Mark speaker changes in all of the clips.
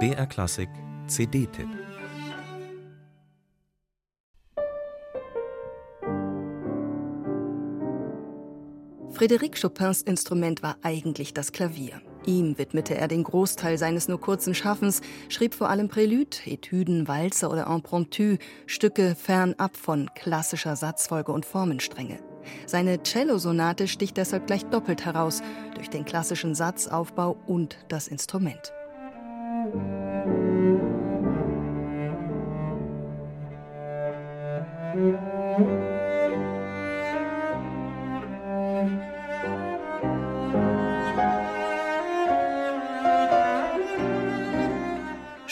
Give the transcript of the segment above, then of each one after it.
Speaker 1: BR Klassik CD-Tipp
Speaker 2: Frédéric Chopins Instrument war eigentlich das Klavier. Ihm widmete er den Großteil seines nur kurzen Schaffens, schrieb vor allem Prälude, Etüden, Walzer oder Impromptu, Stücke fernab von klassischer Satzfolge und Formenstrenge. Seine Cellosonate sticht deshalb gleich doppelt heraus durch den klassischen Satzaufbau und das Instrument.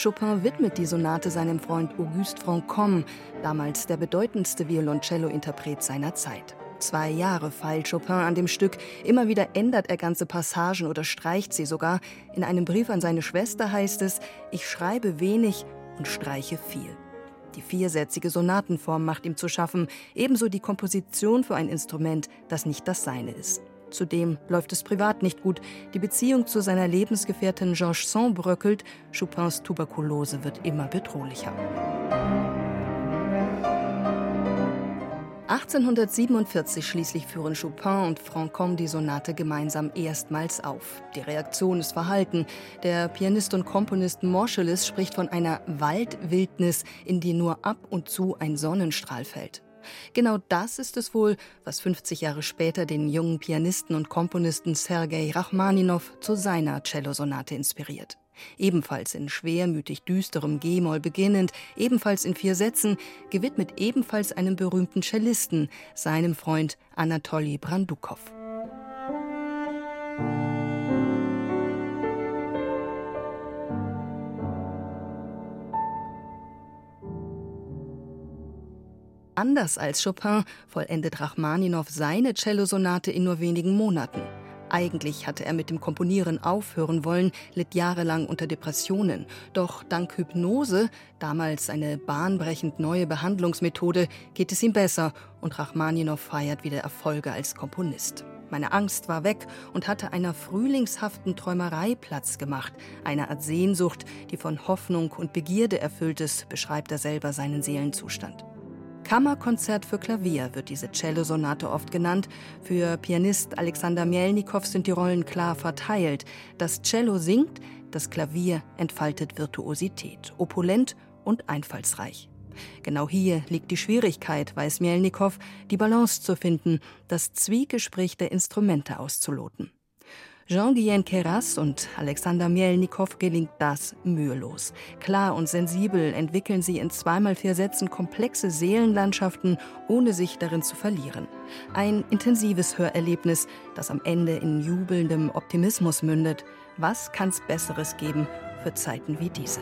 Speaker 2: Chopin widmet die Sonate seinem Freund Auguste Franchomme, damals der bedeutendste Violoncello-Interpret seiner Zeit. Zwei Jahre feilt Chopin an dem Stück, immer wieder ändert er ganze Passagen oder streicht sie sogar. In einem Brief an seine Schwester heißt es, ich schreibe wenig und streiche viel. Die viersätzige Sonatenform macht ihm zu schaffen, ebenso die Komposition für ein Instrument, das nicht das seine ist. Zudem läuft es privat nicht gut. Die Beziehung zu seiner Lebensgefährtin Georges Sand bröckelt. Chopins Tuberkulose wird immer bedrohlicher. 1847 schließlich führen Chopin und Franchomme die Sonate gemeinsam erstmals auf. Die Reaktion ist verhalten. Der Pianist und Komponist Moscheles spricht von einer Waldwildnis, in die nur ab und zu ein Sonnenstrahl fällt. Genau das ist es wohl, was 50 Jahre später den jungen Pianisten und Komponisten Sergei Rachmaninow zu seiner Cellosonate inspiriert. Ebenfalls in schwermütig düsterem G-Moll beginnend, ebenfalls in vier Sätzen, gewidmet ebenfalls einem berühmten Cellisten, seinem Freund Anatoli Brandukow. Anders als Chopin vollendet Rachmaninow seine Cellosonate in nur wenigen Monaten. Eigentlich hatte er mit dem Komponieren aufhören wollen, litt jahrelang unter Depressionen. Doch dank Hypnose, damals eine bahnbrechend neue Behandlungsmethode, geht es ihm besser und Rachmaninow feiert wieder Erfolge als Komponist. Meine Angst war weg und hatte einer frühlingshaften Träumerei Platz gemacht, einer Art Sehnsucht, die von Hoffnung und Begierde erfüllt ist, beschreibt er selber seinen Seelenzustand. Kammerkonzert für Klavier wird diese Cellosonate oft genannt. Für Pianist Alexander Mielnikow sind die Rollen klar verteilt. Das Cello singt, das Klavier entfaltet Virtuosität, opulent und einfallsreich. Genau hier liegt die Schwierigkeit, weiß Mielnikow, die Balance zu finden, das Zwiegespräch der Instrumente auszuloten. Jean-Guyen Keras und Alexander Mielnikow gelingt das mühelos. Klar und sensibel entwickeln sie in zweimal vier Sätzen komplexe Seelenlandschaften, ohne sich darin zu verlieren. Ein intensives Hörerlebnis, das am Ende in jubelndem Optimismus mündet. Was kann's Besseres geben für Zeiten wie diese?